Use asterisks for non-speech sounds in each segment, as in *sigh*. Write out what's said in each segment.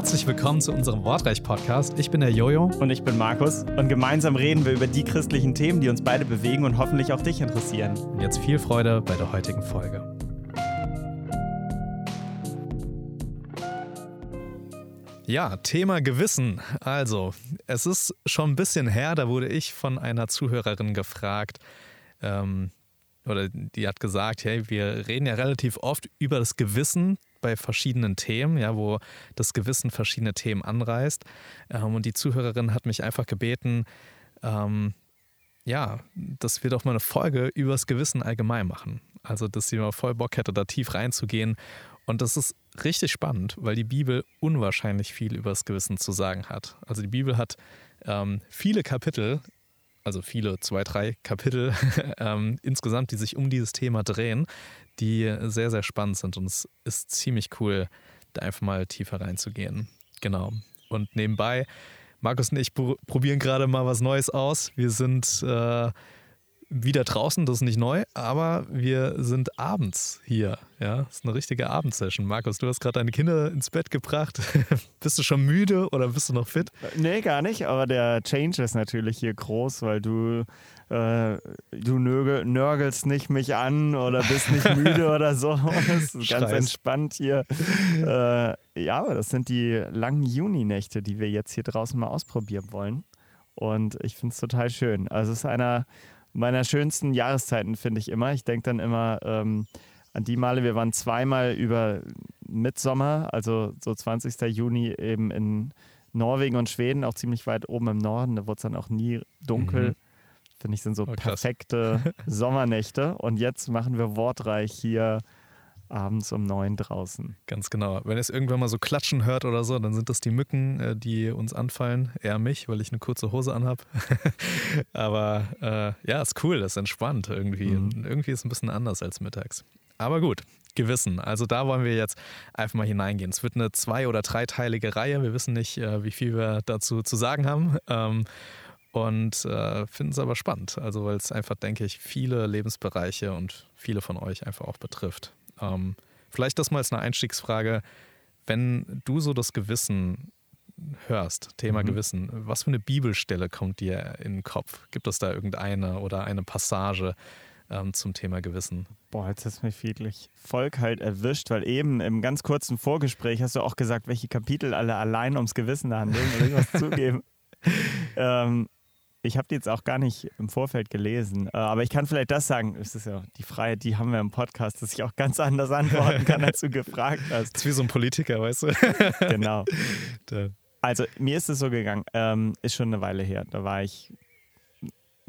Herzlich willkommen zu unserem Wortreich-Podcast. Ich bin der Jojo. Und ich bin Markus. Und gemeinsam reden wir über die christlichen Themen, die uns beide bewegen und hoffentlich auch dich interessieren. Und jetzt viel Freude bei der heutigen Folge. Ja, Thema Gewissen. Also, es ist schon ein bisschen her, da wurde ich von einer Zuhörerin gefragt, ähm, oder die hat gesagt, hey, wir reden ja relativ oft über das Gewissen bei verschiedenen Themen, ja, wo das Gewissen verschiedene Themen anreißt. Ähm, und die Zuhörerin hat mich einfach gebeten, ähm, ja, dass wir doch mal eine Folge über das Gewissen allgemein machen. Also, dass sie mal voll Bock hätte, da tief reinzugehen. Und das ist richtig spannend, weil die Bibel unwahrscheinlich viel über das Gewissen zu sagen hat. Also die Bibel hat ähm, viele Kapitel, also viele, zwei, drei Kapitel *laughs* ähm, insgesamt, die sich um dieses Thema drehen, die sehr, sehr spannend sind. Und es ist ziemlich cool, da einfach mal tiefer reinzugehen. Genau. Und nebenbei, Markus und ich probieren gerade mal was Neues aus. Wir sind äh, wieder draußen, das ist nicht neu, aber wir sind abends hier. Ja, das ist eine richtige Abendsession. Markus, du hast gerade deine Kinder ins Bett gebracht. *laughs* bist du schon müde oder bist du noch fit? Nee, gar nicht, aber der Change ist natürlich hier groß, weil du, äh, du nörgel, nörgelst nicht mich an oder bist nicht *laughs* müde oder so. Das ist ganz entspannt hier. Äh, ja, aber das sind die langen Juninächte, die wir jetzt hier draußen mal ausprobieren wollen. Und ich finde es total schön. Also es ist einer meiner schönsten Jahreszeiten, finde ich immer. Ich denke dann immer ähm, an die Male, wir waren zweimal über Mitsommer, also so 20. Juni eben in Norwegen und Schweden, auch ziemlich weit oben im Norden. Da wurde es dann auch nie dunkel. Mhm. Finde ich, sind so oh, perfekte *laughs* Sommernächte. Und jetzt machen wir wortreich hier abends um neun draußen. Ganz genau. Wenn ihr es irgendwann mal so klatschen hört oder so, dann sind das die Mücken, äh, die uns anfallen. Eher mich, weil ich eine kurze Hose anhab. *laughs* Aber äh, ja, ist cool, ist entspannt irgendwie. Mhm. Irgendwie ist es ein bisschen anders als mittags. Aber gut, Gewissen. Also da wollen wir jetzt einfach mal hineingehen. Es wird eine zwei- oder dreiteilige Reihe. Wir wissen nicht, äh, wie viel wir dazu zu sagen haben. Ähm, und äh, finden es aber spannend. Also weil es einfach, denke ich, viele Lebensbereiche und viele von euch einfach auch betrifft. Ähm, vielleicht das mal als eine Einstiegsfrage. Wenn du so das Gewissen hörst, Thema mhm. Gewissen, was für eine Bibelstelle kommt dir in den Kopf? Gibt es da irgendeine oder eine Passage ähm, zum Thema Gewissen? Boah, jetzt hast du mich wirklich voll kalt erwischt, weil eben im ganz kurzen Vorgespräch hast du auch gesagt, welche Kapitel alle allein ums Gewissen handeln. Will ich was zugeben? ähm, ich habe die jetzt auch gar nicht im Vorfeld gelesen, äh, aber ich kann vielleicht das sagen. Es ist ja die Freiheit, die haben wir im Podcast, dass ich auch ganz anders antworten kann, als du gefragt hast. Das *laughs* ist wie so ein Politiker, weißt du? *laughs* genau. Also mir ist es so gegangen, ähm, ist schon eine Weile her. Da war ich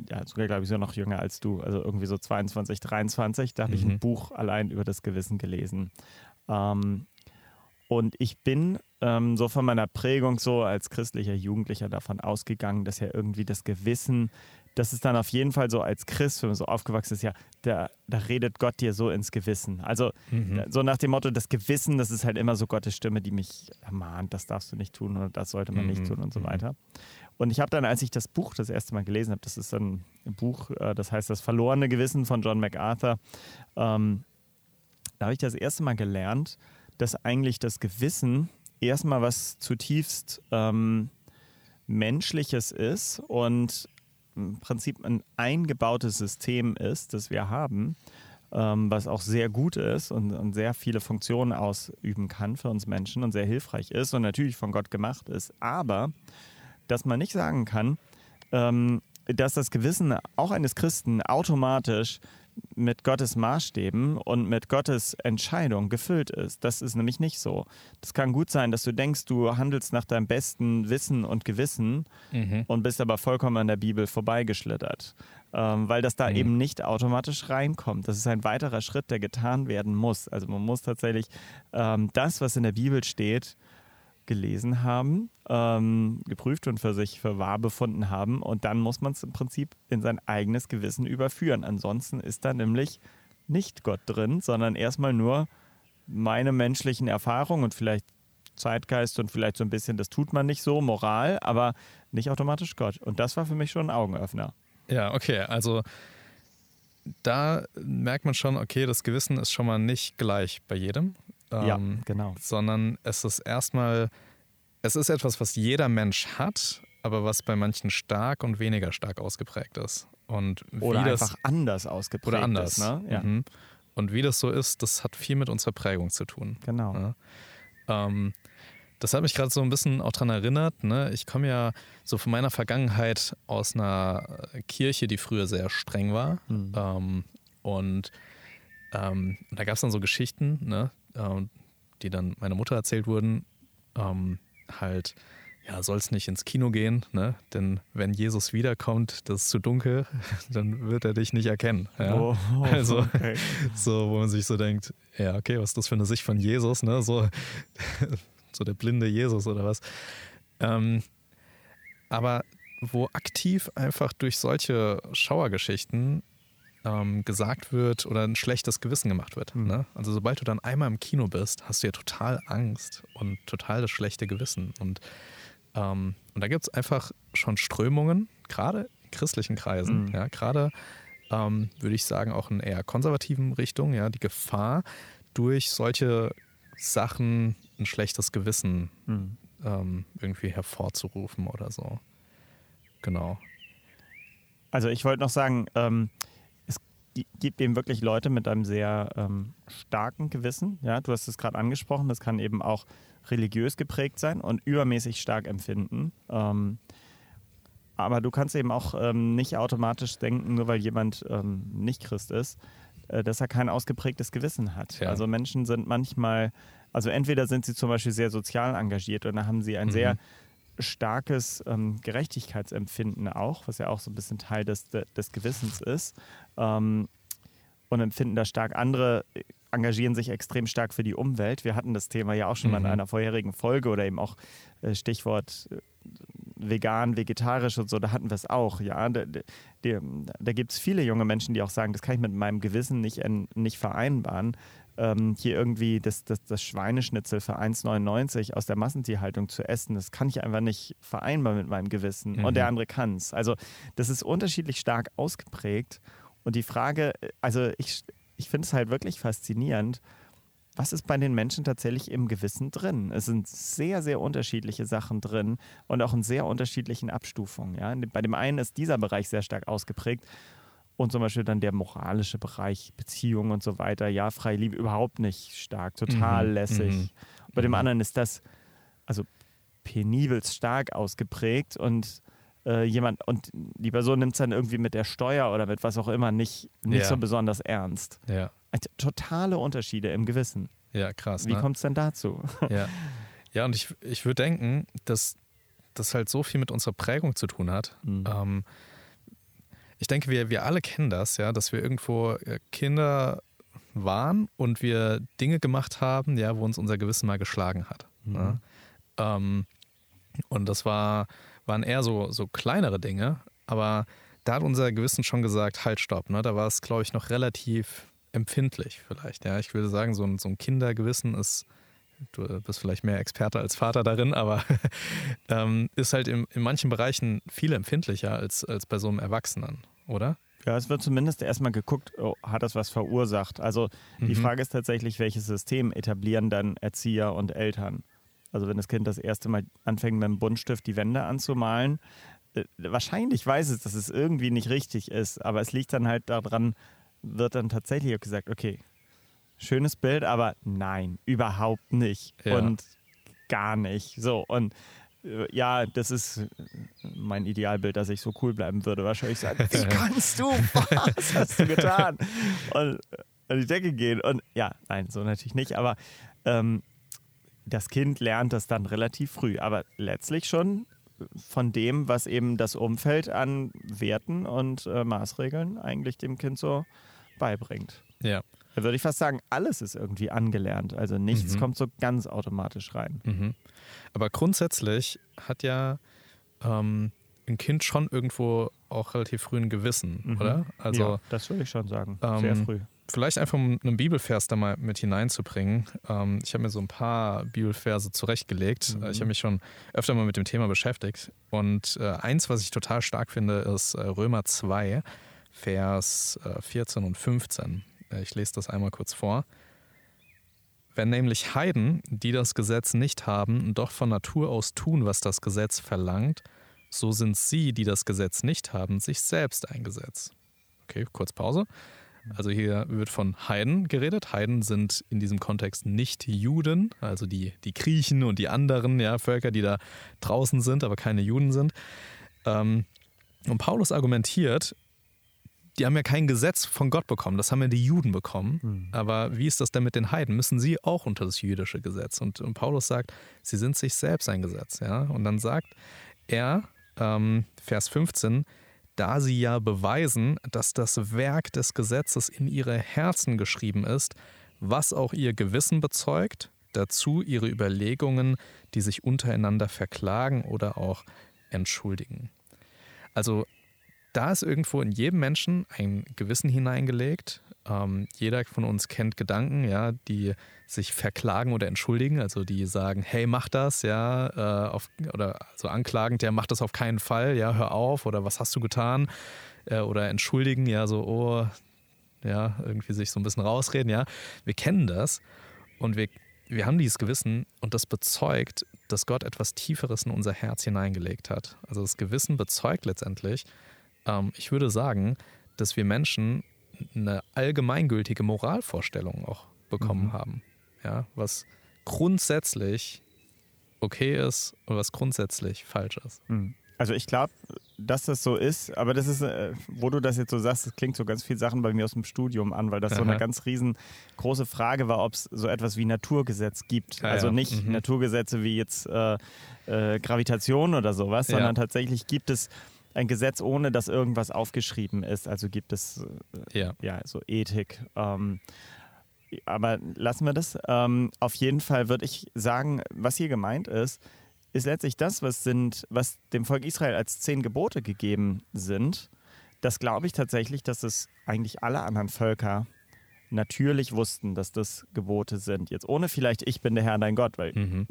ja, sogar glaube ich so noch jünger als du, also irgendwie so 22, 23. Da habe mhm. ich ein mhm. Buch allein über das Gewissen gelesen. Ähm, und ich bin ähm, so von meiner Prägung so als christlicher Jugendlicher davon ausgegangen, dass ja irgendwie das Gewissen, das ist dann auf jeden Fall so als Christ, wenn man so aufgewachsen ist, ja, da, da redet Gott dir so ins Gewissen. Also mhm. so nach dem Motto, das Gewissen, das ist halt immer so Gottes Stimme, die mich ermahnt, das darfst du nicht tun oder das sollte man mhm. nicht tun und so mhm. weiter. Und ich habe dann, als ich das Buch das erste Mal gelesen habe, das ist dann ein Buch, äh, das heißt Das verlorene Gewissen von John MacArthur, ähm, da habe ich das erste Mal gelernt, dass eigentlich das Gewissen erstmal was zutiefst ähm, Menschliches ist und im Prinzip ein eingebautes System ist, das wir haben, ähm, was auch sehr gut ist und, und, sehr viele Funktionen ausüben kann für uns Menschen und sehr hilfreich ist und natürlich von Gott gemacht ist. Aber dass man nicht sagen kann, ähm, dass das Gewissen auch eines Christen automatisch mit Gottes Maßstäben und mit Gottes Entscheidung gefüllt ist. Das ist nämlich nicht so. Das kann gut sein, dass du denkst, du handelst nach deinem besten Wissen und Gewissen mhm. und bist aber vollkommen an der Bibel vorbeigeschlittert, ähm, weil das da mhm. eben nicht automatisch reinkommt. Das ist ein weiterer Schritt, der getan werden muss. Also man muss tatsächlich ähm, das, was in der Bibel steht, gelesen haben, ähm, geprüft und für sich für wahr befunden haben. Und dann muss man es im Prinzip in sein eigenes Gewissen überführen. Ansonsten ist da nämlich nicht Gott drin, sondern erstmal nur meine menschlichen Erfahrungen und vielleicht Zeitgeist und vielleicht so ein bisschen, das tut man nicht so, Moral, aber nicht automatisch Gott. Und das war für mich schon ein Augenöffner. Ja, okay, also da merkt man schon, okay, das Gewissen ist schon mal nicht gleich bei jedem. Ähm, ja, genau. Sondern es ist erstmal es ist etwas, was jeder Mensch hat, aber was bei manchen stark und weniger stark ausgeprägt ist. Und oder wie das, einfach anders ausgeprägt oder anders. ist. Ne? Ja. Mhm. Und wie das so ist, das hat viel mit unserer Prägung zu tun. Genau. Ja. Ähm, das hat mich gerade so ein bisschen auch daran erinnert. Ne? Ich komme ja so von meiner Vergangenheit aus einer Kirche, die früher sehr streng war. Mhm. Ähm, und ähm, da gab es dann so Geschichten, ne? Ähm, die dann meiner Mutter erzählt wurden. Ähm, halt, ja, soll es nicht ins Kino gehen, ne? Denn wenn Jesus wiederkommt, das ist zu dunkel, *laughs* dann wird er dich nicht erkennen. Ja? Oh, oh, Also, okay. *laughs* So, wo man sich so denkt, ja, okay, was ist das für eine Sicht von Jesus, ne? So, *laughs* so der blinde Jesus oder was. Ähm, aber wo aktiv einfach durch solche Schauergeschichten ähm, gesagt wird oder ein schlechtes Gewissen gemacht wird. Mhm. Ne? Also sobald du dann einmal im Kino bist, hast du ja total Angst und total das schlechte Gewissen. Und, ähm, und da gibt es einfach schon Strömungen, gerade in christlichen Kreisen, Mhm. ja, gerade ähm, würde ich sagen, auch in eher konservativen Richtung, ja, die Gefahr, durch solche Sachen ein schlechtes Gewissen Hm. ähm, irgendwie hervorzurufen oder so. Genau. Also ich wollte noch sagen, ähm, gibt eben wirklich Leute mit einem sehr ähm, starken Gewissen. Ja, du hast es gerade angesprochen, das kann eben auch religiös geprägt sein und übermäßig stark empfinden. Ähm, aber du kannst eben auch ähm, nicht automatisch denken, nur weil jemand ähm, nicht Christ ist, äh, dass er kein ausgeprägtes Gewissen hat. Ja. Also Menschen sind manchmal, also entweder sind sie zum Beispiel sehr sozial engagiert und da haben sie ein Mhm. sehr starkes ähm, Gerechtigkeitsempfinden auch, was ja auch so ein bisschen Teil des, des Gewissens ist. Ähm, und empfinden da stark. Andere äh, engagieren sich extrem stark für die Umwelt. Wir hatten das Thema ja auch schon mal in Mhm. einer vorherigen Folge oder eben auch äh, Stichwort äh, vegan, vegetarisch und so, da hatten wir es auch. Ja, da, da, da gibt es viele junge Menschen, die auch sagen, das kann ich mit meinem Gewissen nicht, nicht vereinbaren. Ähm, hier irgendwie das, das, das Schweineschnitzel für 1,99 aus der Massentierhaltung zu essen, das kann ich einfach nicht vereinbaren mit meinem Gewissen. Mhm. Und der andere kann es. Also das ist unterschiedlich stark ausgeprägt. Und die Frage, also ich, ich finde es halt wirklich faszinierend, was ist bei den Menschen tatsächlich im Gewissen drin? Es sind sehr, sehr unterschiedliche Sachen drin und auch in sehr unterschiedlichen Abstufungen. Ja? Bei dem einen ist dieser Bereich sehr stark ausgeprägt und zum Beispiel dann der moralische Bereich, Beziehungen und so weiter, ja, freie Liebe überhaupt nicht stark, total Mhm, lässig. mhm, Bei dem mhm. anderen ist das also penibelst stark ausgeprägt und äh, jemand und die Person nimmt es dann irgendwie mit der Steuer oder mit was auch immer nicht, nicht Ja. so besonders ernst. Ja, Also, totale Unterschiede im Gewissen. ja, krass. Wie ne? kommt es denn dazu? Ja, *laughs* ja und ich, ich würde denken, dass das halt so viel mit unserer Prägung zu tun hat. Mhm. Ähm, ich denke, wir, wir alle kennen das, ja, dass wir irgendwo äh, Kinder waren und wir Dinge gemacht haben, ja, wo uns unser Gewissen mal geschlagen hat. Mhm. Ja. Ähm, und das war, waren eher so, so kleinere Dinge, aber da hat unser Gewissen schon gesagt, halt, stopp. Ne? Da war es, glaube ich, noch relativ empfindlich vielleicht. Ja, ich würde sagen, so ein, so ein Kindergewissen ist, du bist vielleicht mehr Experte als Vater darin, aber *laughs* ähm, ist halt in, in manchen Bereichen viel empfindlicher als, als bei so einem Erwachsenen, oder? Ja, es wird zumindest erstmal geguckt, oh, hat das was verursacht. Also die Mhm. Frage ist tatsächlich, welches System etablieren dann Erzieher und Eltern? Also wenn das Kind das erste Mal anfängt mit dem Buntstift die Wände anzumalen, äh, wahrscheinlich weiß es, dass es irgendwie nicht richtig ist, aber es liegt dann halt daran, wird dann tatsächlich auch gesagt, okay, schönes Bild, aber nein, überhaupt nicht Ja. und gar nicht. So und ja, das ist äh, mein Idealbild, dass ich so cool bleiben würde. Wahrscheinlich sagen, *laughs* wie kannst du? *laughs* Was hast du getan? Und äh, an die Decke gehen. Und ja, nein, so natürlich nicht. Aber ähm, das Kind lernt das dann relativ früh. Aber letztlich schon von dem, was eben das Umfeld an Werten und äh, Maßregeln eigentlich dem Kind so beibringt. Ja. Da würde ich fast sagen, alles ist irgendwie angelernt. Also nichts Mhm. kommt so ganz automatisch rein. Mhm. Aber grundsätzlich hat ja ähm, ein Kind schon irgendwo auch relativ früh ein Gewissen, Mhm. oder? Also ja, das würde ich schon sagen. Sehr ähm, früh. vielleicht einfach um einen Bibelvers da mal mit hineinzubringen. Ähm, ich habe mir so ein paar Bibelverse zurechtgelegt. Mhm. Ich habe mich schon öfter mal mit dem Thema beschäftigt. Und äh, eins, was ich total stark finde, ist äh, Römer 2, Vers äh, 14 und 15. Äh, ich lese das einmal kurz vor. Wenn nämlich Heiden, die das Gesetz nicht haben, doch von Natur aus tun, was das Gesetz verlangt, so sind sie, die das Gesetz nicht haben, sich selbst ein Gesetz. Okay, kurz Pause. Also hier wird von Heiden geredet. Heiden sind in diesem Kontext nicht Juden, also die, die Griechen und die anderen ja, Völker, die da draußen sind, aber keine Juden sind. Ähm, und Paulus argumentiert, die haben ja kein Gesetz von Gott bekommen, das haben ja die Juden bekommen. Mhm. Aber wie ist das denn mit den Heiden? Müssen sie auch unter das jüdische Gesetz? Und, und Paulus sagt, sie sind sich selbst ein Gesetz. Ja? Und dann sagt er, ähm, Vers 15, da sie ja beweisen, dass das Werk des Gesetzes in ihre Herzen geschrieben ist, was auch ihr Gewissen bezeugt, dazu ihre Überlegungen, die sich untereinander verklagen oder auch entschuldigen. Also da ist irgendwo in jedem Menschen ein Gewissen hineingelegt. Ähm, jeder von uns kennt Gedanken, ja, die sich verklagen oder entschuldigen, also die sagen, hey, mach das, ja, äh, auf, oder so anklagend, ja, mach das auf keinen Fall, ja, hör auf oder was hast du getan? Äh, oder entschuldigen, ja, so, oh, ja, irgendwie sich so ein bisschen rausreden, ja. Wir kennen das und wir, wir haben dieses Gewissen und das bezeugt, dass Gott etwas Tieferes in unser Herz hineingelegt hat. Also das Gewissen bezeugt letztendlich, ähm, ich würde sagen, dass wir Menschen eine allgemeingültige Moralvorstellung auch bekommen mhm. haben. Ja, was grundsätzlich okay ist und was grundsätzlich falsch ist. Mhm. Also ich glaube, dass das so ist, aber das ist, äh, wo du das jetzt so sagst, das klingt so ganz viele Sachen bei mir aus dem Studium an, weil das Aha. so eine ganz riesengroße Frage war, ob es so etwas wie Naturgesetz gibt. Ja, also nicht mhm. Naturgesetze wie jetzt äh, äh, Gravitation oder sowas, ja. sondern tatsächlich gibt es ein Gesetz, ohne dass irgendwas aufgeschrieben ist. Also gibt es äh, ja. ja so Ethik. Ähm, aber lassen wir das. Ähm, auf jeden Fall würde ich sagen, was hier gemeint ist, ist letztlich das, was sind, was dem Volk Israel als zehn Gebote gegeben sind. Das glaube ich tatsächlich, dass es eigentlich alle anderen Völker natürlich wussten, dass das Gebote sind. Jetzt ohne vielleicht, ich bin der Herr dein Gott, weil mhm.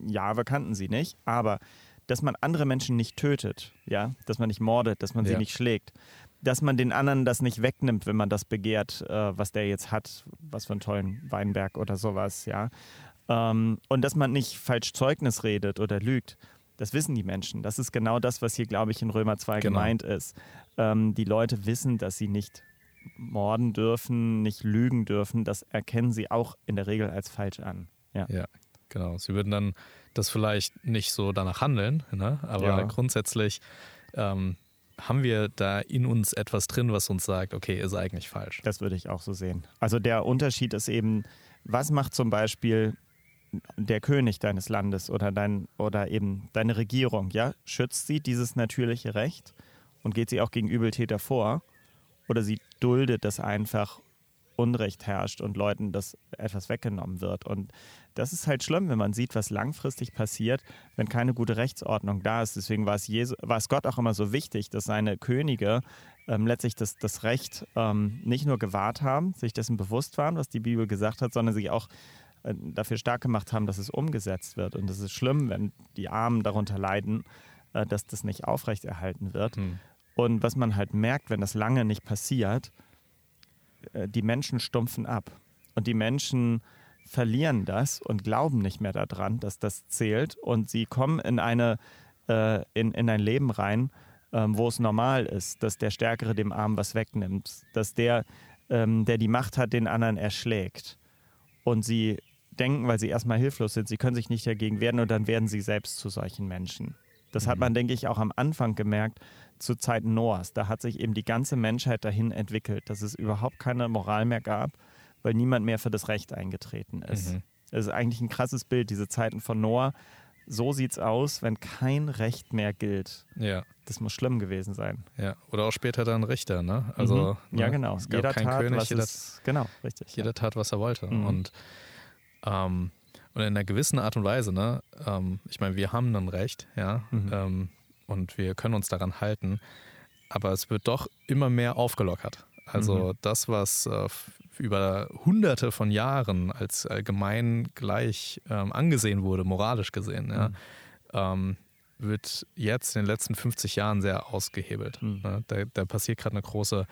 ja, wir kannten sie nicht, aber dass man andere Menschen nicht tötet, ja, dass man nicht mordet, dass man ja. sie nicht schlägt, dass man den anderen das nicht wegnimmt, wenn man das begehrt, äh, was der jetzt hat, was für einen tollen Weinberg oder sowas, ja. Ähm, und dass man nicht falsch Zeugnis redet oder lügt. Das wissen die Menschen. Das ist genau das, was hier, glaube ich, in Römer 2 genau. gemeint ist. Ähm, die Leute wissen, dass sie nicht morden dürfen, nicht lügen dürfen. Das erkennen sie auch in der Regel als falsch an. Ja, ja genau. Sie würden dann das vielleicht nicht so danach handeln, ne? aber ja. grundsätzlich ähm, haben wir da in uns etwas drin, was uns sagt, okay, ist eigentlich falsch. Das würde ich auch so sehen. Also der Unterschied ist eben, was macht zum Beispiel der König deines Landes oder dein oder eben deine Regierung, ja? Schützt sie dieses natürliche Recht und geht sie auch gegen Übeltäter vor? Oder sie duldet das einfach Unrecht herrscht und Leuten das etwas weggenommen wird. Und das ist halt schlimm, wenn man sieht, was langfristig passiert, wenn keine gute Rechtsordnung da ist. Deswegen war es, Jesu, war es Gott auch immer so wichtig, dass seine Könige ähm, letztlich das, das Recht ähm, nicht nur gewahrt haben, sich dessen bewusst waren, was die Bibel gesagt hat, sondern sich auch äh, dafür stark gemacht haben, dass es umgesetzt wird. Und es ist schlimm, wenn die Armen darunter leiden, äh, dass das nicht aufrechterhalten wird. Hm. Und was man halt merkt, wenn das lange nicht passiert, äh, die Menschen stumpfen ab. Und die Menschen verlieren das und glauben nicht mehr daran, dass das zählt. Und sie kommen in, eine, äh, in, in ein Leben rein, ähm, wo es normal ist, dass der Stärkere dem Armen was wegnimmt, dass der, ähm, der die Macht hat, den anderen erschlägt. Und sie denken, weil sie erstmal hilflos sind, sie können sich nicht dagegen wehren und dann werden sie selbst zu solchen Menschen. Das mhm. hat man, denke ich, auch am Anfang gemerkt, zu Zeiten Noahs. Da hat sich eben die ganze Menschheit dahin entwickelt, dass es überhaupt keine Moral mehr gab, weil niemand mehr für das Recht eingetreten ist. Mhm. Das ist eigentlich ein krasses Bild, diese Zeiten von Noah. So sieht es aus, wenn kein Recht mehr gilt. Ja. Das muss schlimm gewesen sein. Ja, oder auch später dann Richter, ne? Also, mhm. Ja, ne? genau. Es gab jeder kein tat, König, was jeder, ist, genau, richtig. Jeder ja. tat, was er wollte. Mhm. Und, ähm, und in einer gewissen Art und Weise, ne? Ähm, ich meine, wir haben ein Recht, ja. Mhm. Ähm, und wir können uns daran halten. Aber es wird doch immer mehr aufgelockert. Also mhm. das, was äh, über hunderte von Jahren als allgemein gleich ähm, angesehen wurde, moralisch gesehen, ja, mhm. ähm, wird jetzt in den letzten 50 Jahren sehr ausgehebelt. Mhm. Ne? Da, da, passiert gerade eine große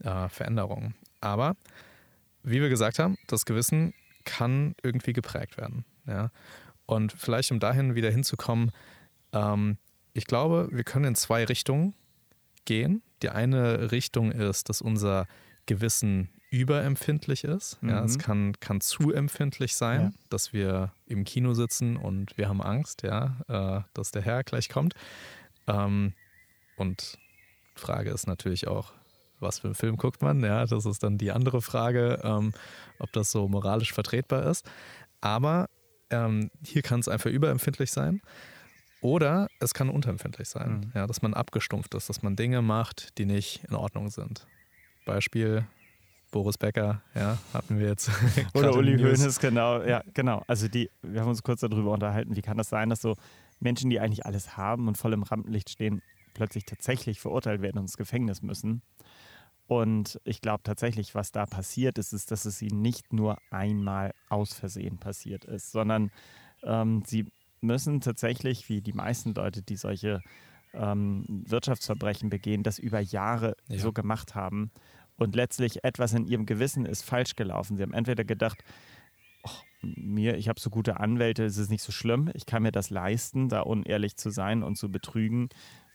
äh, Veränderung. Aber wie wir gesagt haben, das Gewissen kann irgendwie geprägt werden. Ja? Und vielleicht, um dahin wieder hinzukommen, ähm, ich glaube, wir können in zwei Richtungen gehen. Die eine Richtung ist, dass unser Gewissen überempfindlich ist. Mhm. Ja, es kann, kann zu empfindlich sein, ja. dass wir im Kino sitzen und wir haben Angst, ja, äh, dass der Herr gleich kommt. Ähm, und Frage ist natürlich auch, was für einen Film guckt man? Ja, das ist dann die andere Frage, ähm, ob das so moralisch vertretbar ist. Aber ähm, hier kann es einfach überempfindlich sein. Oder es kann unterempfindlich sein, mhm. ja, dass man abgestumpft ist, dass man Dinge macht, die nicht in Ordnung sind. Beispiel Boris Becker, ja, hatten wir jetzt. *laughs* Oder Uli Hoeneß, genau, ja, genau. Also die, wir haben uns kurz darüber unterhalten, wie kann das sein, dass so Menschen, die eigentlich alles haben und voll im Rampenlicht stehen, plötzlich tatsächlich verurteilt werden und ins Gefängnis müssen. Und ich glaube tatsächlich, was da passiert ist, ist, dass es ihnen nicht nur einmal aus Versehen passiert ist, sondern ähm, sie müssen tatsächlich, wie die meisten Leute, die solche ähm, Wirtschaftsverbrechen begehen, das über Jahre ja. so gemacht haben. Und letztlich etwas in ihrem Gewissen ist falsch gelaufen. Sie haben entweder gedacht, mir, ich habe so gute Anwälte, es ist nicht so schlimm, ich kann mir das leisten, da unehrlich zu sein und zu betrügen.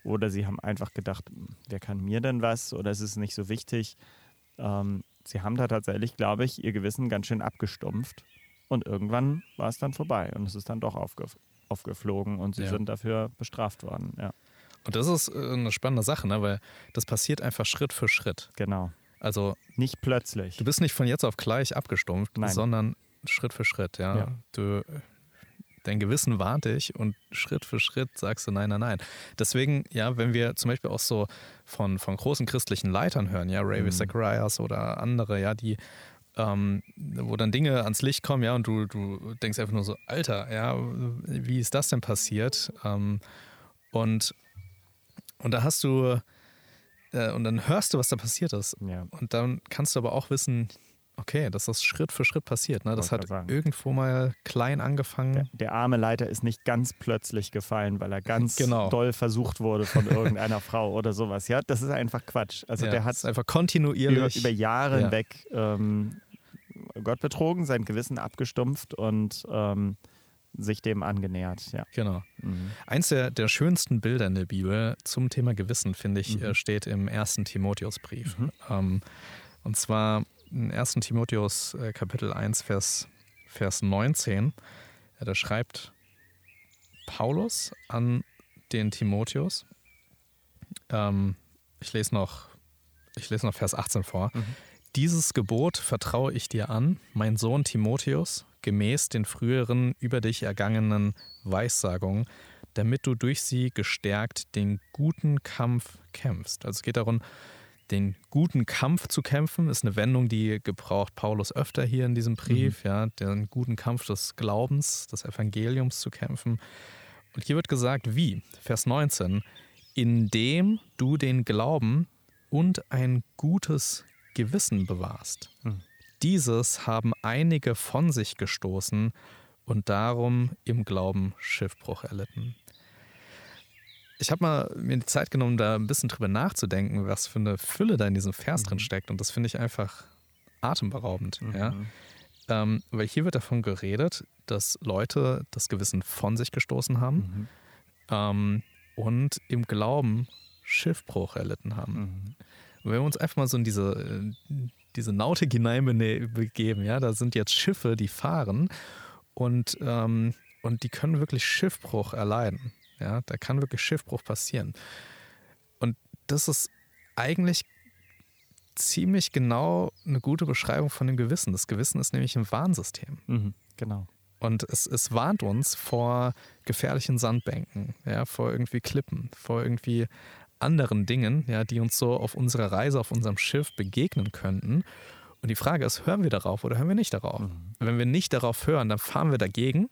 Oder sie haben einfach gedacht, wer kann mir denn was? Oder es ist nicht so wichtig. Ähm, sie haben da tatsächlich, glaube ich, ihr Gewissen ganz schön abgestumpft. Und irgendwann war es dann vorbei und es ist dann doch aufge aufgeflogen und sie ja. sind dafür bestraft worden. Ja. Und das ist äh, eine spannende Sache, ne? weil das passiert einfach Schritt für Schritt. Genau. Also nicht plötzlich. Du bist nicht von jetzt auf gleich abgestumpft, Nein. sondern Schritt für Schritt. Ja? ja. Du dein Gewissen warnt dich und Schritt für Schritt sagst du nein, nein, nein. Deswegen, ja, wenn wir zum Beispiel auch so von, von großen christlichen Leitern hören, ja, Ravi mhm. Zacharias oder andere, ja, die, ähm, wo dann Dinge ans Licht kommen, ja, und du, du denkst einfach nur so, Alter, ja, wie ist das denn passiert? Ähm, und, und da hast du, äh, und dann hörst du, was da passiert ist. Ja. Und dann kannst du aber auch wissen, Okay, dass das Schritt für Schritt passiert. Ne? Das hat irgendwo mal klein angefangen. Der, der, arme Leiter ist nicht ganz plötzlich gefallen, weil er ganz genau. doll versucht wurde von irgendeiner *laughs* Frau oder sowas. Ja, das ist einfach Quatsch. Also ja, der hat einfach kontinuierlich über, über Jahre ja. hinweg ähm, Gott betrogen, sein Gewissen abgestumpft und ähm, sich dem angenähert. Ja. Genau. Mhm. Eins der, der schönsten Bilder in der Bibel zum Thema Gewissen, finde ich, mhm. Äh, steht im ersten Timotheusbrief. Mhm. Ähm, und zwar in 1. Timotheus äh, Kapitel 1, Vers, Vers 19. Ja, da schreibt Paulus an den Timotheus. Ähm, ich, lese noch, ich lese noch Vers 18 vor. Mhm. Dieses Gebot vertraue ich dir an, mein Sohn Timotheus, gemäß den früheren über dich ergangenen Weissagungen, damit du durch sie gestärkt den guten Kampf kämpfst. Also es geht darum, den guten Kampf zu kämpfen, ist eine Wendung, die gebraucht Paulus öfter hier in diesem Brief, mhm. ja, den guten Kampf des Glaubens, des Evangeliums zu kämpfen. Und hier wird gesagt, wie? Vers 19, indem du den Glauben und ein gutes Gewissen bewahrst. Mhm. Dieses haben einige von sich gestoßen und darum im Glauben Schiffbruch erlitten ich habe mal mir die Zeit genommen, da ein bisschen drüber nachzudenken, was für eine Fülle da in diesem Vers mhm. drin steckt. Und das finde ich einfach atemberaubend. Mhm. Ja? Ähm, weil hier wird davon geredet, dass Leute das Gewissen von sich gestoßen haben mhm. ähm, und im Glauben Schiffbruch erlitten haben. Mhm. wenn wir uns einfach mal so in diese, äh, diese Nautik hineinbegeben, ja, da sind jetzt Schiffe, die fahren und, ähm, und die können wirklich Schiffbruch erleiden. Ja, da kann wirklich Schiffbruch passieren. Und das ist eigentlich ziemlich genau eine gute Beschreibung von dem Gewissen. Das Gewissen ist nämlich ein Warnsystem. Mhm, genau. Und es, es warnt uns vor gefährlichen Sandbänken, ja, vor irgendwie Klippen, vor irgendwie anderen Dingen, ja, die uns so auf unserer Reise, auf unserem Schiff begegnen könnten. Und die Frage ist, hören wir darauf oder hören wir nicht darauf? Mhm. Wenn wir nicht darauf hören, dann fahren wir dagegen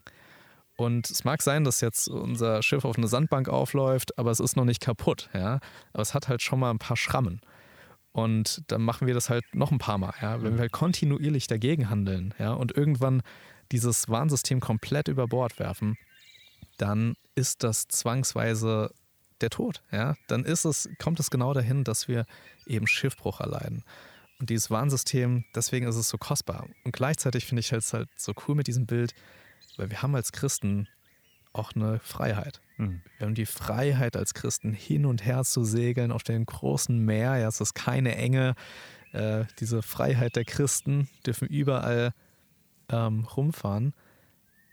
und es mag sein, dass jetzt unser Schiff auf eine Sandbank aufläuft, aber es ist noch nicht kaputt. Ja? Aber es hat halt schon mal ein paar Schrammen. Und dann machen wir das halt noch ein paar Mal. Ja? Wenn wir halt kontinuierlich dagegen handeln ja? und irgendwann dieses Warnsystem komplett über Bord werfen, dann ist das zwangsweise der Tod. Ja? Dann ist es, kommt es genau dahin, dass wir eben Schiffbruch erleiden. Und dieses Warnsystem, deswegen ist es so kostbar. Und gleichzeitig finde ich es halt so cool mit diesem Bild, weil wir haben als Christen auch eine Freiheit. Mhm. Wir haben die Freiheit als Christen hin und her zu segeln auf dem großen Meer. Ja, es ist keine Enge. Äh, diese Freiheit der Christen dürfen überall ähm, rumfahren.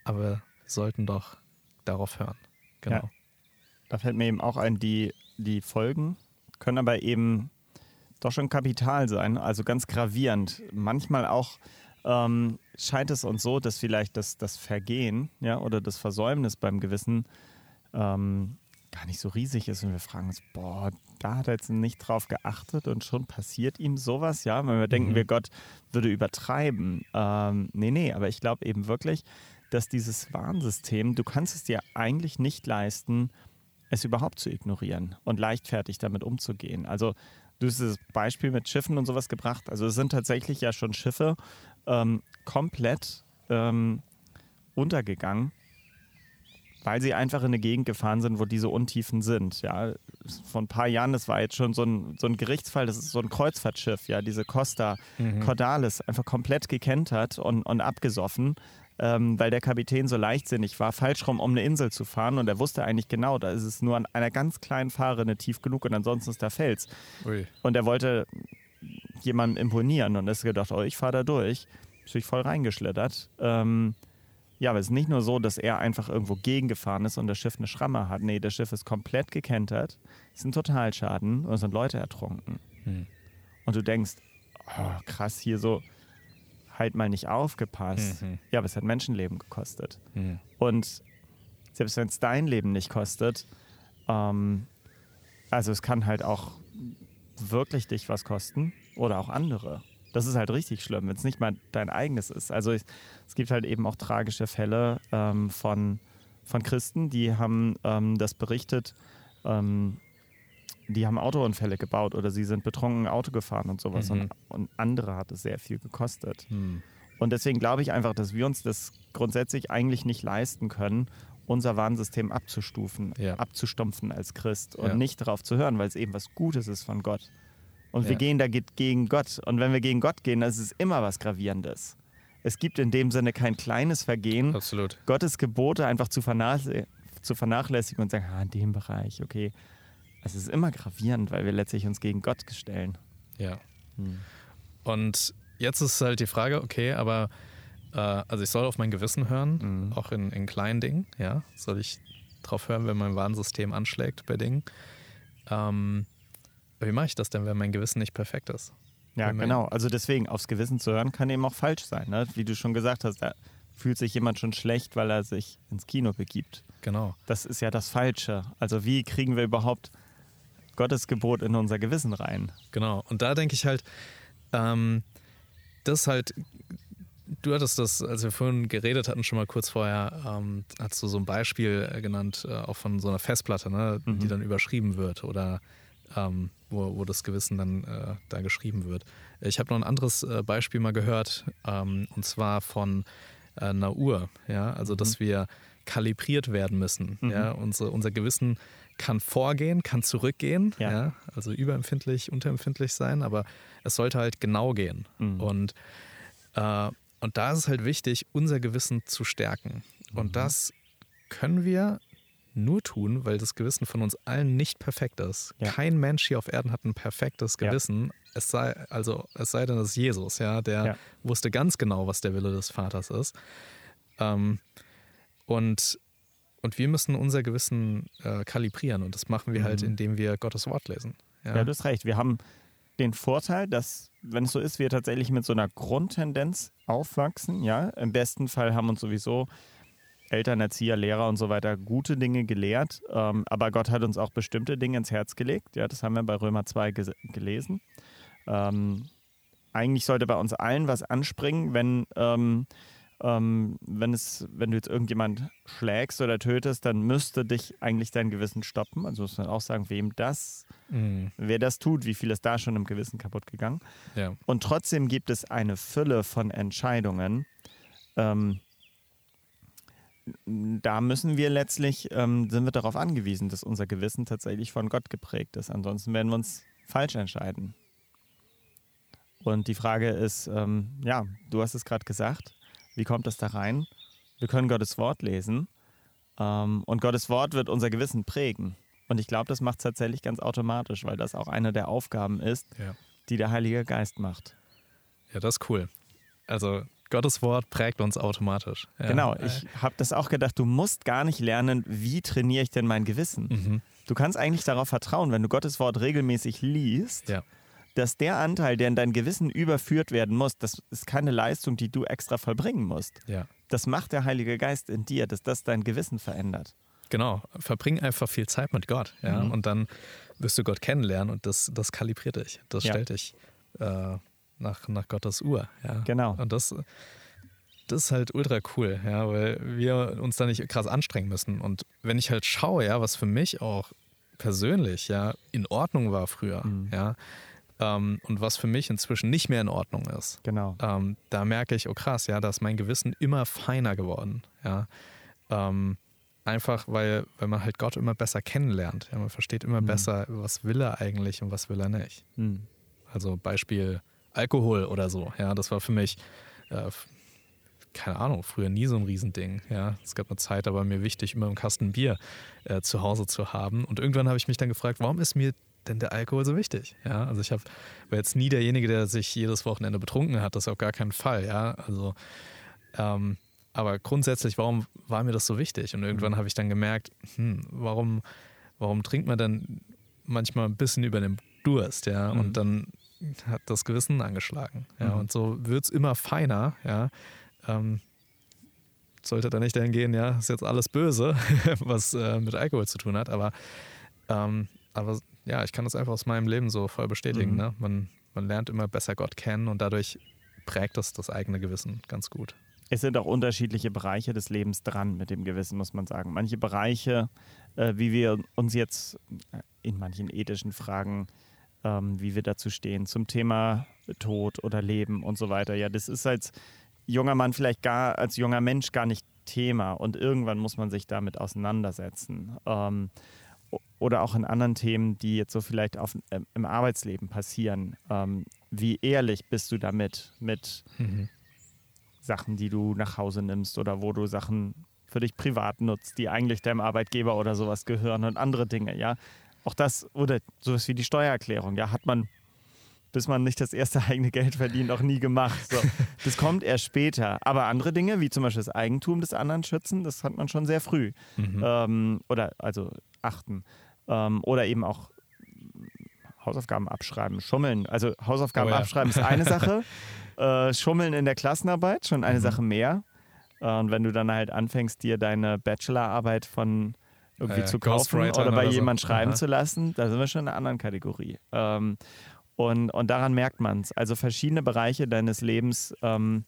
Aber wir sollten doch darauf hören. Genau. Ja. Da fällt mir eben auch ein, die, die Folgen können aber eben doch schon kapital sein, also ganz gravierend. Manchmal auch ähm, scheint es uns so, dass vielleicht das, das Vergehen ja, oder das Versäumnis beim Gewissen ähm, gar nicht so riesig ist und wir fragen uns, boah, da hat er jetzt nicht drauf geachtet und schon passiert ihm sowas, ja, wenn wir denken, mhm. wir Gott würde übertreiben. Ähm, nee, nee, aber ich glaube eben wirklich, dass dieses Warnsystem, du kannst es dir eigentlich nicht leisten, es überhaupt zu ignorieren und leichtfertig damit umzugehen. Also du hast das Beispiel mit Schiffen und sowas gebracht. Also es sind tatsächlich ja schon Schiffe ähm, komplett ähm, untergegangen, weil sie einfach in eine Gegend gefahren sind, wo diese Untiefen sind. Ja, vor ein paar Jahren, das war jetzt schon so ein, so ein Gerichtsfall, das ist so ein Kreuzfahrtschiff, ja, diese Costa mhm. Cordalis, einfach komplett gekentert und, und abgesoffen ähm, weil der Kapitän so leichtsinnig war, falsch rum um eine Insel zu fahren und er wusste eigentlich genau, da ist es nur an einer ganz kleinen Fahrrinne tief genug und ansonsten ist da Fels. Ui. Und er wollte jemandem imponieren und ist gedacht, oh, ich fahre da durch. Ist sich voll reingeschlittert. Ähm, ja, aber es ist nicht nur so, dass er einfach irgendwo gegengefahren ist und das Schiff eine Schramme hat. Nee, das Schiff ist komplett gekentert. Es ist ein Totalschaden und es sind Leute ertrunken. Hm. Und du denkst, oh, krass, hier so halt mal nicht aufgepasst. Mhm. Ja, aber es hat Menschenleben gekostet. Mhm. Und selbst wenn es dein Leben nicht kostet, ähm, also es kann halt auch wirklich dich was kosten oder auch andere. Das ist halt richtig schlimm, wenn es nicht mal dein eigenes ist. Also es, es gibt halt eben auch tragische Fälle ähm, von, von Christen, die haben ähm, das berichtet, ähm, die haben Autounfälle gebaut oder sie sind betrunken Auto gefahren und sowas. Mhm. Und, und, andere hat es sehr viel gekostet. Mhm. Und deswegen glaube ich einfach, dass wir uns das grundsätzlich eigentlich nicht leisten können, unser Warnsystem abzustufen, ja. abzustumpfen als Christ und ja. nicht darauf zu hören, weil es eben was Gutes ist von Gott. Und ja. wir gehen da gegen Gott. Und wenn wir gegen Gott gehen, dann ist es immer was Gravierendes. Es gibt in dem Sinne kein kleines Vergehen, Absolut. Gottes Gebote einfach zu, zu vernachlässigen und sagen, ah, in dem Bereich, okay, es ist immer gravierend, weil wir letztlich uns gegen Gott stellen. Ja. Hm. Und jetzt ist halt die Frage, okay, aber äh, also ich soll auf mein Gewissen hören, mhm. auch in, in kleinen Dingen, ja. Soll ich drauf hören, wenn mein Warnsystem anschlägt bei Dingen? Ähm, wie mache ich das denn, wenn mein Gewissen nicht perfekt ist? Ja, genau. Also deswegen, aufs Gewissen zu hören, kann eben auch falsch sein. Ne? Wie du schon gesagt hast, da fühlt sich jemand schon schlecht, weil er sich ins Kino begibt. Genau. Das ist ja das Falsche. Also wie kriegen wir überhaupt Gottes Gebot in unser Gewissen rein. Genau. Und da denke ich halt, ähm, das halt, du hattest das, als wir vorhin geredet hatten, schon mal kurz vorher, ähm, hast du so ein Beispiel äh, genannt, äh, auch von so einer Festplatte, ne, mhm. die dann überschrieben wird oder ähm, wo, wo das Gewissen dann äh, da geschrieben wird. Ich habe noch ein anderes äh, Beispiel mal gehört, ähm, und zwar von äh, einer Uhr, ja, also dass mhm. wir kalibriert werden müssen. Mhm. Ja, unsere, unser Gewissen kann vorgehen, kann zurückgehen, ja. ja. also überempfindlich, unterempfindlich sein, aber es sollte halt genau gehen. Mhm. Und, äh, und da ist es halt wichtig, unser Gewissen zu stärken. Mhm. Und das können wir nur tun, weil das Gewissen von uns allen nicht perfekt ist. Ja. Kein Mensch hier auf Erden hat ein perfektes Gewissen. Ja. Es sei, also, es sei denn, es ist Jesus, ja, der wusste ganz genau, was der Wille des Vaters ist. Ähm, und und wir müssen unser Gewissen äh, kalibrieren und das machen wir halt, mhm. indem wir Gottes Wort lesen. Ja. ja, du hast recht. Wir haben den Vorteil, dass, wenn es so ist, wir tatsächlich mit so einer Grundtendenz aufwachsen. Ja, im besten Fall haben uns sowieso Eltern, Erzieher, Lehrer und so weiter gute Dinge gelehrt. Ähm, aber Gott hat uns auch bestimmte Dinge ins Herz gelegt. Ja, das haben wir bei Römer 2 gelesen. Ähm, eigentlich sollte bei uns allen was anspringen, wenn ähm, ähm, wenn, es, wenn du jetzt irgendjemand schlägst oder tötest, dann müsste dich eigentlich dein Gewissen stoppen. Also muss man auch sagen, wem das, mhm. wer das tut, wie viel ist da schon im Gewissen kaputt gegangen. Ja. Und trotzdem gibt es eine Fülle von Entscheidungen. Ähm, da müssen wir letztlich, ähm, sind wir darauf angewiesen, dass unser Gewissen tatsächlich von Gott geprägt ist. Ansonsten werden wir uns falsch entscheiden. Und die Frage ist, ähm, ja, du hast es gerade gesagt, wie kommt das da rein? Wir können Gottes Wort lesen ähm, und Gottes Wort wird unser Gewissen prägen. Und ich glaube, das macht es tatsächlich ganz automatisch, weil das auch eine der Aufgaben ist, ja. die der Heilige Geist macht. Ja, das ist cool. Also Gottes Wort prägt uns automatisch. Ja. Genau, ich habe das auch gedacht, du musst gar nicht lernen, wie trainiere ich denn mein Gewissen. Mhm. Du kannst eigentlich darauf vertrauen, wenn du Gottes Wort regelmäßig liest, ja. Dass der Anteil, der in dein Gewissen überführt werden muss, das ist keine Leistung, die du extra vollbringen musst. Ja. Das macht der Heilige Geist in dir, dass das dein Gewissen verändert. Genau, verbring einfach viel Zeit mit Gott, ja, mhm. und dann wirst du Gott kennenlernen und das, das kalibriert dich, das ja. stellt dich äh, nach, nach Gottes Uhr, ja. Genau. Und das, das ist halt ultra cool, ja, weil wir uns da nicht krass anstrengen müssen. Und wenn ich halt schaue, ja, was für mich auch persönlich ja in Ordnung war früher, mhm. ja, ähm, und was für mich inzwischen nicht mehr in Ordnung ist, genau. Ähm, da merke ich, oh krass, ja, da ist mein Gewissen immer feiner geworden, ja. Ähm, einfach, weil, weil man halt Gott immer besser kennenlernt. Ja, man versteht immer mhm. besser, was will er eigentlich und was will er nicht. Mhm. Also Beispiel Alkohol oder so, ja, das war für mich äh, keine Ahnung, früher nie so ein Riesending. Ja, es gab eine Zeit, da war mir wichtig, immer einen Kasten Bier äh, zu Hause zu haben. Und irgendwann habe ich mich dann gefragt, warum ist mir denn der Alkohol so wichtig? Ja, also ich hab, war jetzt nie derjenige, der sich jedes Wochenende betrunken hat, das auf gar keinen Fall. Ja, also, ähm, aber grundsätzlich, warum war mir das so wichtig? Und irgendwann mhm. habe ich dann gemerkt, hm, warum, warum trinkt man dann manchmal ein bisschen über den Durst? Ja, mhm. und dann hat das Gewissen angeschlagen. Ja, mhm. und so wird es immer feiner. Ja, ähm, sollte da nicht dahin gehen, ja, ist jetzt alles böse, *laughs* was äh, mit Alkohol zu tun hat, aber, ähm, aber ja, ich kann das einfach aus meinem Leben so voll bestätigen. Mhm. Ne? Man, man lernt immer besser Gott kennen und dadurch prägt das das eigene Gewissen ganz gut. Es sind auch unterschiedliche Bereiche des Lebens dran mit dem Gewissen, muss man sagen. Manche Bereiche, äh, wie wir uns jetzt äh, in manchen ethischen Fragen, ähm, wie wir dazu stehen, zum Thema Tod oder Leben und so weiter. Ja, das ist als junger Mann vielleicht gar, als junger Mensch gar nicht Thema und irgendwann muss man sich damit auseinandersetzen. Ähm, oder auch in anderen Themen, die jetzt so vielleicht auf, äh, im Arbeitsleben passieren. Ähm, wie ehrlich bist du damit, mit mhm. Sachen, die du nach Hause nimmst oder wo du Sachen für dich privat nutzt, die eigentlich deinem Arbeitgeber oder sowas gehören und andere Dinge, ja. Auch das, oder sowas wie die Steuererklärung, ja, hat man bis man nicht das erste *laughs* eigene Geld verdient, auch nie gemacht. So. *laughs* Das kommt erst später. Aber andere Dinge, wie zum Beispiel das Eigentum des anderen schützen, das hat man schon sehr früh. Mhm. Ähm, oder also achten. Ähm, oder eben auch Hausaufgaben abschreiben, schummeln. Also Hausaufgaben oh ja. abschreiben ist eine Sache. *laughs* Äh, schummeln in der Klassenarbeit, schon eine mhm. Sache mehr. Äh, und wenn du dann halt anfängst, dir deine Bachelorarbeit von irgendwie äh, zu kaufen oder bei jemand so. schreiben Aha. zu lassen, da sind wir schon in einer anderen Kategorie. Ähm, und, und daran merkt man es. Also verschiedene Bereiche deines Lebens ähm,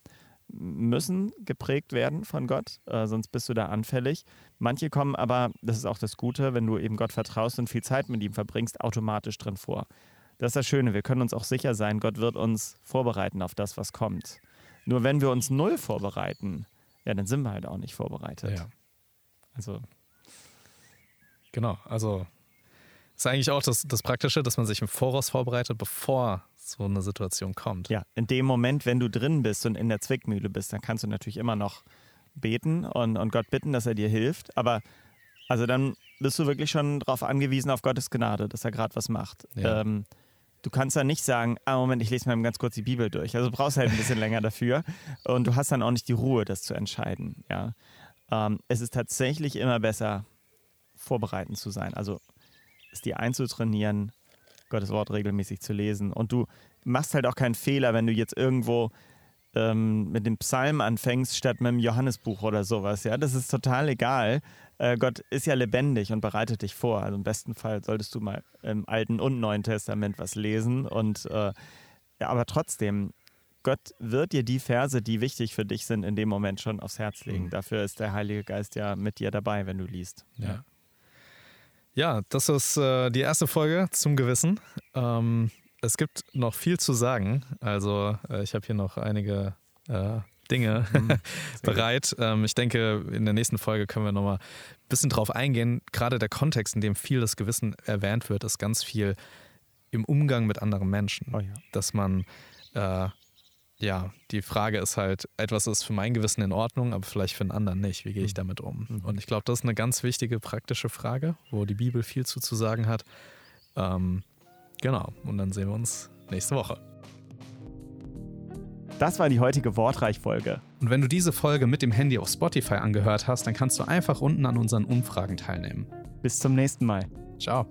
müssen geprägt werden von Gott, äh, sonst bist du da anfällig. Manche kommen aber, das ist auch das Gute, wenn du eben Gott vertraust und viel Zeit mit ihm verbringst, automatisch drin vor. Das ist das Schöne, wir können uns auch sicher sein, Gott wird uns vorbereiten auf das, was kommt. Nur wenn wir uns null vorbereiten, ja, dann sind wir halt auch nicht vorbereitet. Ja. Also. Genau, also ist eigentlich auch das, das Praktische, dass man sich im Voraus vorbereitet, bevor so eine Situation kommt. Ja, in dem Moment, wenn du drin bist und in der Zwickmühle bist, dann kannst du natürlich immer noch beten und, und Gott bitten, dass er dir hilft. Aber also dann bist du wirklich schon darauf angewiesen, auf Gottes Gnade, dass er gerade was macht. Ja. Ähm, du kannst dann nicht sagen, ah Moment, ich lese mal ganz kurz die Bibel durch. Also du brauchst halt ein bisschen *laughs* länger dafür. Und du hast dann auch nicht die Ruhe, das zu entscheiden. Ja. Ähm, es ist tatsächlich immer besser, vorbereitend zu sein. Also es dir einzutrainieren, Gottes Wort regelmäßig zu lesen. Und du machst halt auch keinen Fehler, wenn du jetzt irgendwo ähm, mit dem Psalm anfängst, statt mit dem Johannesbuch oder sowas. Ja, das ist total egal. Äh, Gott ist ja lebendig und bereitet dich vor. Also im besten Fall solltest du mal im Alten und Neuen Testament was lesen. Und äh, ja, aber trotzdem, Gott wird dir die Verse, die wichtig für dich sind, in dem Moment schon aufs Herz legen. Mhm. Dafür ist der Heilige Geist ja mit dir dabei, wenn du liest. Ja. Ja, das ist äh, die erste Folge zum Gewissen. Ähm, es gibt noch viel zu sagen. Also äh, ich habe hier noch einige äh, Dinge mhm, *laughs* bereit. Ähm, ich denke, in der nächsten Folge können wir nochmal ein bisschen drauf eingehen. Gerade der Kontext, in dem viel das Gewissen erwähnt wird, ist ganz viel im Umgang mit anderen Menschen. Oh ja. Dass man äh, ja, die Frage ist halt, etwas ist für mein Gewissen in Ordnung, aber vielleicht für einen anderen nicht. Wie gehe ich mhm. damit um? Mhm. Und ich glaube, das ist eine ganz wichtige praktische Frage, wo die Bibel viel zu, zu sagen hat. Ähm, genau, und dann sehen wir uns nächste Woche. Das war die heutige Wortreich-Folge. Und wenn du diese Folge mit dem Handy auf Spotify angehört hast, dann kannst du einfach unten an unseren Umfragen teilnehmen. Bis zum nächsten Mal. Ciao.